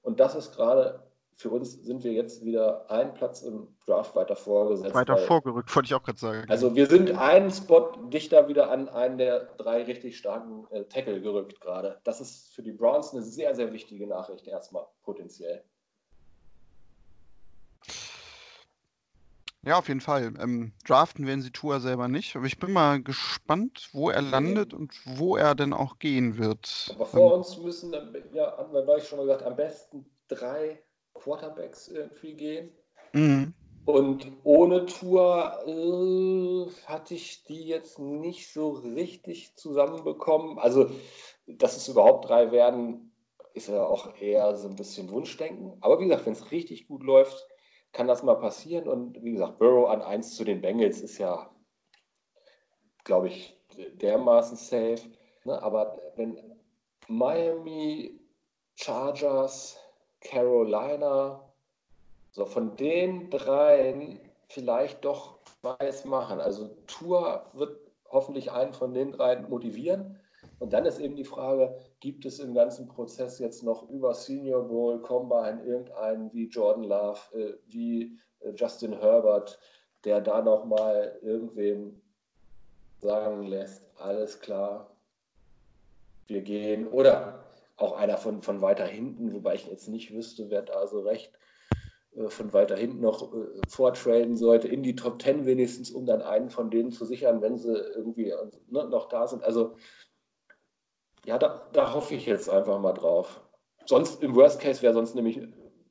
Und das ist gerade für uns sind wir jetzt wieder einen Platz im Draft weiter vorgesetzt. Weiter vorgerückt, wollte ich auch gerade sagen. Also wir sind einen Spot dichter wieder an einen der drei richtig starken äh, Tackle gerückt gerade. Das ist für die Browns eine sehr, sehr wichtige Nachricht erstmal, potenziell. Ja, auf jeden Fall. Ähm, draften werden sie Tour selber nicht, aber ich bin mal gespannt, wo er landet und wo er denn auch gehen wird. Aber vor ähm, uns müssen, ja, haben wir schon mal gesagt, am besten drei Quarterbacks irgendwie gehen. Mhm. Und ohne Tour äh, hatte ich die jetzt nicht so richtig zusammenbekommen. Also, dass es überhaupt drei werden, ist ja auch eher so ein bisschen Wunschdenken. Aber wie gesagt, wenn es richtig gut läuft, kann das mal passieren. Und wie gesagt, Burrow an 1 zu den Bengals ist ja, glaube ich, dermaßen safe. Ne? Aber wenn Miami, Chargers, Carolina, so von den dreien vielleicht doch weiß machen. Also Tour wird hoffentlich einen von den dreien motivieren. Und dann ist eben die Frage, gibt es im ganzen Prozess jetzt noch über Senior Bowl, Combine irgendeinen wie Jordan Love, äh, wie äh, Justin Herbert, der da nochmal irgendwem sagen lässt, alles klar, wir gehen. Oder auch einer von, von weiter hinten, wobei ich jetzt nicht wüsste, wer da so recht äh, von weiter hinten noch äh, vortraden sollte, in die Top Ten wenigstens, um dann einen von denen zu sichern, wenn sie irgendwie ne, noch da sind. Also ja, da, da hoffe ich jetzt einfach mal drauf. Sonst im Worst Case wäre sonst nämlich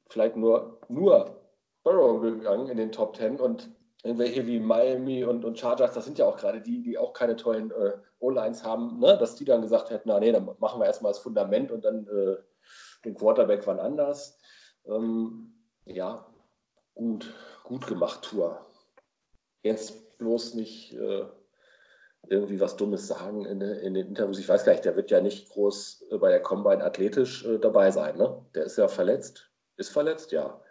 vielleicht nur, nur Burrow gegangen in den Top Ten und irgendwelche wie Miami und, und Chargers, das sind ja auch gerade die, die auch keine tollen äh, O-Lines haben, ne? dass die dann gesagt hätten, na nee, dann machen wir erstmal das Fundament und dann äh, den Quarterback wann anders. Ähm, ja, gut, gut gemacht, Tour. Jetzt bloß nicht äh, irgendwie was Dummes sagen in, in, den Interviews. Ich weiß gar nicht, der wird ja nicht groß äh, bei der Combine athletisch äh, dabei sein. Ne? Der ist ja verletzt. Ist verletzt, ja.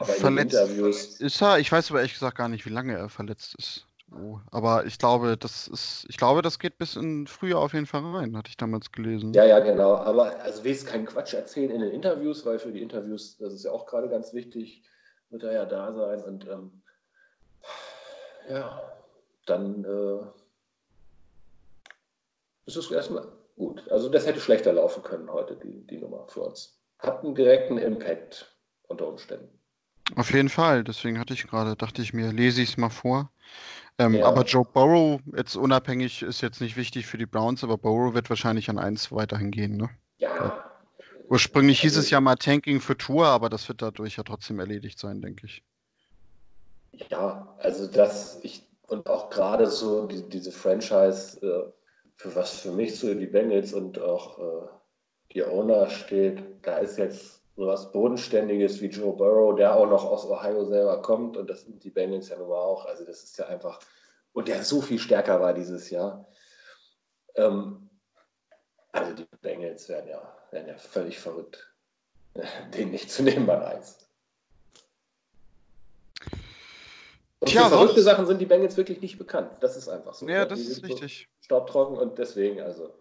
Aber verletzt Interviews. Ist er? Ich weiß aber ehrlich gesagt gar nicht, wie lange er verletzt ist. Oh, aber ich glaube, das ist, ich glaube, das geht bis in Frühjahr auf jeden Fall rein, hatte ich damals gelesen. Ja, ja, genau. Aber also will es keinen Quatsch erzählen in den Interviews, weil für die Interviews, das ist ja auch gerade ganz wichtig, wird er ja da sein und ähm, ja, dann äh, ist es erstmal gut. Also das hätte schlechter laufen können heute, die, die Nummer für uns. Hat einen direkten Impact unter Umständen. Auf jeden Fall, deswegen hatte ich gerade, dachte ich mir, lese ich es mal vor. Ähm, ja. Aber Joe Burrow, jetzt unabhängig, ist jetzt nicht wichtig für die Browns, aber Burrow wird wahrscheinlich an 1 weiterhin gehen, ne? Ja, Ursprünglich hieß also, es ja mal Tanking für Tour, aber das wird dadurch ja trotzdem erledigt sein, denke ich. Ja, also das, ich, und auch gerade so die, diese Franchise, äh, für was für mich so die Bengals und auch äh, die Owner steht, da ist jetzt sowas Bodenständiges wie Joe Burrow, der auch noch aus Ohio selber kommt und das sind die Bengals ja nun mal auch. Also das ist ja einfach, und der so viel stärker war dieses Jahr. Ähm, also die Bengals werden ja, werden ja völlig verrückt, den nicht zu nehmen bei 1. Und Tja, für verrückte Sachen sind die Bengals wirklich nicht bekannt. Das ist einfach so. Ja, das ist richtig. Staubtrocken und deswegen, also.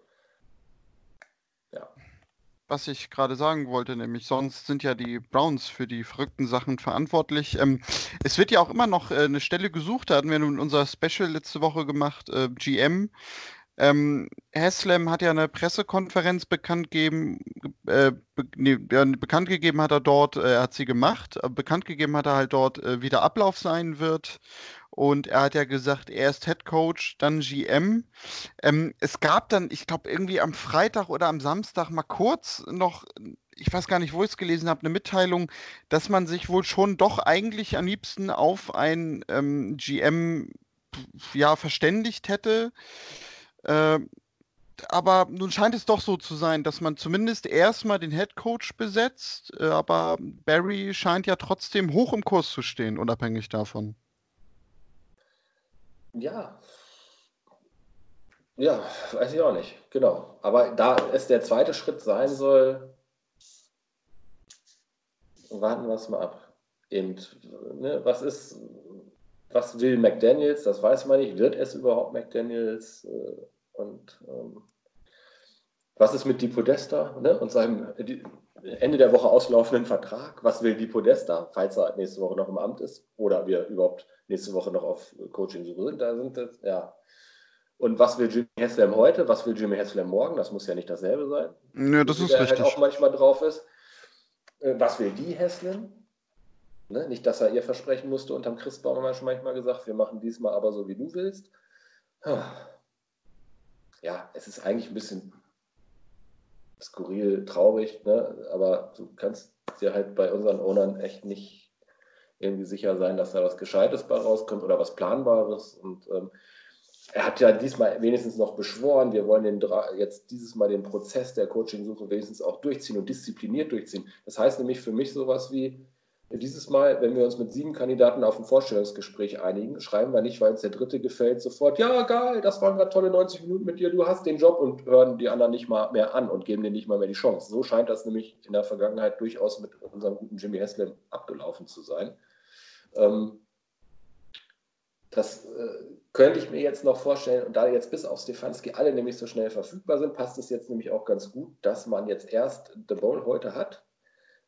Was ich gerade sagen wollte, nämlich sonst sind ja die Browns für die verrückten Sachen verantwortlich. Ähm, es wird ja auch immer noch äh, eine Stelle gesucht, da hatten wir nun unser Special letzte Woche gemacht, äh, GM. Ähm, Haslam hat ja eine Pressekonferenz bekannt gegeben, äh, be nee, ja, bekannt gegeben hat er dort, äh, hat sie gemacht, äh, bekannt gegeben hat er halt dort, äh, wie der Ablauf sein wird. Und er hat ja gesagt, er ist Head Coach, dann GM. Ähm, es gab dann, ich glaube, irgendwie am Freitag oder am Samstag mal kurz noch, ich weiß gar nicht, wo ich es gelesen habe, eine Mitteilung, dass man sich wohl schon doch eigentlich am liebsten auf ein ähm, GM ja, verständigt hätte. Äh, aber nun scheint es doch so zu sein, dass man zumindest erstmal den Head Coach besetzt, äh, aber Barry scheint ja trotzdem hoch im Kurs zu stehen, unabhängig davon. Ja. Ja, weiß ich auch nicht. Genau. Aber da es der zweite Schritt sein soll, warten wir es mal ab. Eben, ne, was ist, was will McDaniels? Das weiß man nicht. Wird es überhaupt McDaniels? Äh, und ähm, was ist mit Di Podesta ne? und seinem Ende der Woche auslaufenden Vertrag? Was will Di Podesta, falls er nächste Woche noch im Amt ist oder wir überhaupt nächste Woche noch auf Coaching-Suche sind? Da sind das, ja. Und was will Jimmy Haslam heute? Was will Jimmy Haslam morgen? Das muss ja nicht dasselbe sein. Ja, das ist halt richtig. Halt auch manchmal drauf ist. Äh, was will die Haslam? Ne? Nicht, dass er ihr versprechen musste. Unterm Christbaum haben wir schon manchmal gesagt, wir machen diesmal aber so, wie du willst. Ja, es ist eigentlich ein bisschen skurril, traurig, ne? aber du kannst dir halt bei unseren Ownern echt nicht irgendwie sicher sein, dass da was Gescheites bei rauskommt oder was Planbares. Und ähm, er hat ja diesmal wenigstens noch beschworen, wir wollen den, jetzt dieses Mal den Prozess der Coaching-Suche wenigstens auch durchziehen und diszipliniert durchziehen. Das heißt nämlich für mich sowas wie, dieses Mal, wenn wir uns mit sieben Kandidaten auf ein Vorstellungsgespräch einigen, schreiben wir nicht, weil uns der dritte gefällt, sofort, ja, geil, das waren gerade tolle 90 Minuten mit dir, du hast den Job und hören die anderen nicht mal mehr an und geben dir nicht mal mehr die Chance. So scheint das nämlich in der Vergangenheit durchaus mit unserem guten Jimmy Haslam abgelaufen zu sein. Ähm, das äh, könnte ich mir jetzt noch vorstellen, und da jetzt bis auf Stefanski alle nämlich so schnell verfügbar sind, passt es jetzt nämlich auch ganz gut, dass man jetzt erst The Bowl heute hat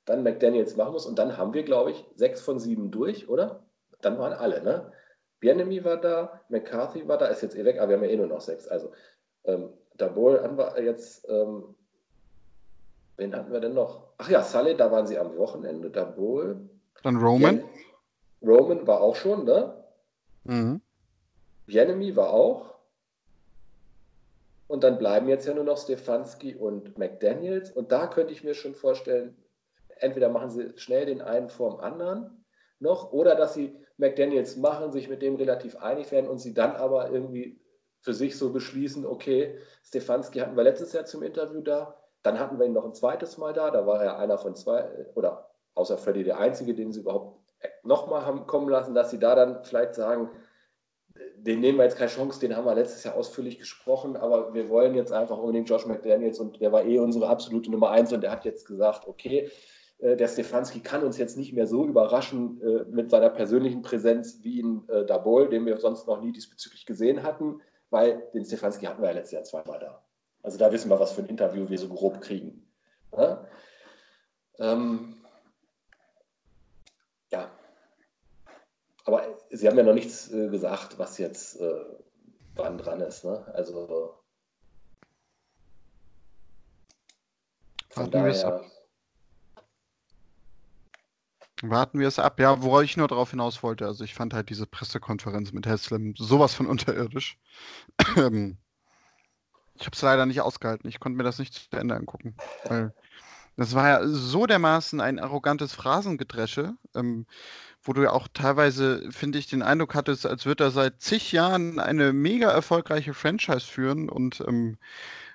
dann McDaniels machen muss. Und dann haben wir, glaube ich, sechs von sieben durch, oder? Dann waren alle, ne? Bienemy war da, McCarthy war da, ist jetzt eh weg, aber wir haben ja eh nur noch sechs. Also, ähm, Dabol haben wir jetzt, ähm, wen hatten wir denn noch? Ach ja, Sully, da waren sie am Wochenende. Dabol. Dann Roman. Bien Roman war auch schon, ne? Mhm. Bienemy war auch. Und dann bleiben jetzt ja nur noch Stefanski und McDaniels. Und da könnte ich mir schon vorstellen, entweder machen sie schnell den einen vorm anderen noch oder dass sie McDaniels machen, sich mit dem relativ einig werden und sie dann aber irgendwie für sich so beschließen, okay, Stefanski hatten wir letztes Jahr zum Interview da, dann hatten wir ihn noch ein zweites Mal da, da war er einer von zwei, oder außer Freddy der Einzige, den sie überhaupt nochmal haben kommen lassen, dass sie da dann vielleicht sagen, den nehmen wir jetzt keine Chance, den haben wir letztes Jahr ausführlich gesprochen, aber wir wollen jetzt einfach unbedingt Josh McDaniels und der war eh unsere absolute Nummer eins und der hat jetzt gesagt, okay, der Stefanski kann uns jetzt nicht mehr so überraschen äh, mit seiner persönlichen Präsenz wie in äh, Dabol, den wir sonst noch nie diesbezüglich gesehen hatten, weil den Stefanski hatten wir ja letztes Jahr zweimal da. Also da wissen wir, was für ein Interview wir so grob kriegen. Ja, ähm, ja. aber Sie haben ja noch nichts äh, gesagt, was jetzt äh, wann dran ist. Ne? Also von daher Warten wir es ab. Ja, worauf ich nur darauf hinaus wollte, also ich fand halt diese Pressekonferenz mit Haslam sowas von unterirdisch. Ähm, ich habe es leider nicht ausgehalten. Ich konnte mir das nicht zu Ende angucken. Weil Das war ja so dermaßen ein arrogantes Phrasengedresche, ähm, wo du ja auch teilweise, finde ich, den Eindruck hattest, als würde er seit zig Jahren eine mega erfolgreiche Franchise führen und ähm,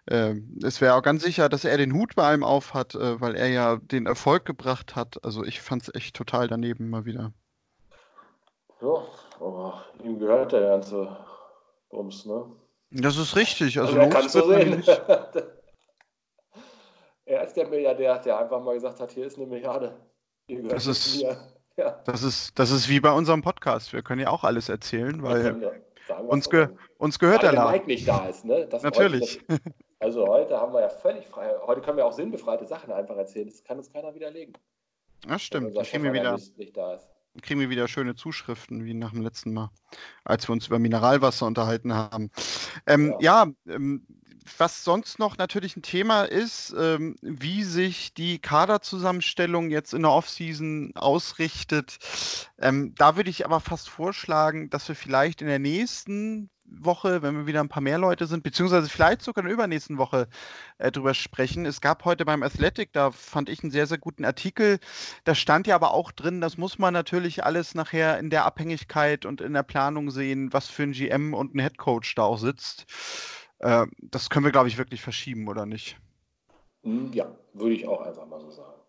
äh, es wäre auch ganz sicher, dass er den Hut bei allem auf hat, äh, weil er ja den Erfolg gebracht hat. Also ich fand es echt total daneben mal wieder. Ja, aber ihm gehört der ganze Bums, ne? Das ist richtig. Also, also kannst du sehen. er ist der Milliardär, der einfach mal gesagt hat, hier ist eine Milliarde. Das ist, ja. das, ist, das ist wie bei unserem Podcast. Wir können ja auch alles erzählen, weil sagen, uns, ge uns gehört der Laden. Mike nicht da ist, ne? Das Natürlich. Heute, also heute haben wir ja völlig frei. Heute können wir auch sinnbefreite Sachen einfach erzählen. Das kann uns keiner widerlegen. Das stimmt. Da kriegen wir wieder. Kriegen wir wieder schöne Zuschriften, wie nach dem letzten Mal, als wir uns über Mineralwasser unterhalten haben. Ähm, ja, ja ähm, was sonst noch natürlich ein Thema ist, ähm, wie sich die Kaderzusammenstellung jetzt in der Offseason ausrichtet. Ähm, da würde ich aber fast vorschlagen, dass wir vielleicht in der nächsten Woche, wenn wir wieder ein paar mehr Leute sind, beziehungsweise vielleicht sogar in der übernächsten Woche äh, drüber sprechen. Es gab heute beim Athletic, da fand ich einen sehr, sehr guten Artikel. Da stand ja aber auch drin, das muss man natürlich alles nachher in der Abhängigkeit und in der Planung sehen, was für ein GM und ein Headcoach da auch sitzt. Äh, das können wir, glaube ich, wirklich verschieben, oder nicht? Hm, ja, würde ich auch einfach mal so sagen.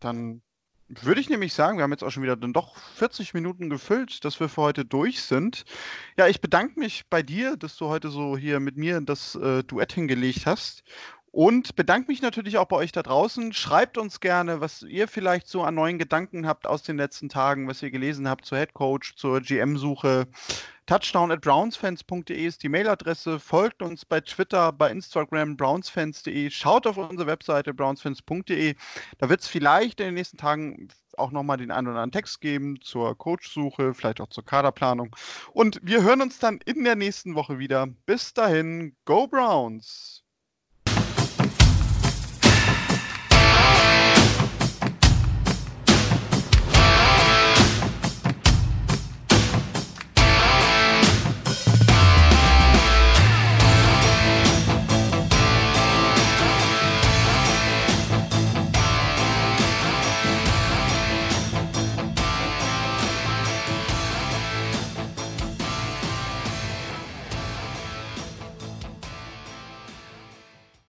Dann würde ich nämlich sagen, wir haben jetzt auch schon wieder dann doch 40 Minuten gefüllt, dass wir für heute durch sind. Ja, ich bedanke mich bei dir, dass du heute so hier mit mir das äh, Duett hingelegt hast. Und bedanke mich natürlich auch bei euch da draußen. Schreibt uns gerne, was ihr vielleicht so an neuen Gedanken habt aus den letzten Tagen, was ihr gelesen habt zur Head Coach, zur GM-Suche. Touchdown at brownsfans.de ist die Mailadresse. Folgt uns bei Twitter, bei Instagram brownsfans.de. Schaut auf unsere Webseite brownsfans.de. Da wird es vielleicht in den nächsten Tagen auch nochmal den einen oder anderen Text geben zur Coachsuche, vielleicht auch zur Kaderplanung. Und wir hören uns dann in der nächsten Woche wieder. Bis dahin, Go Browns!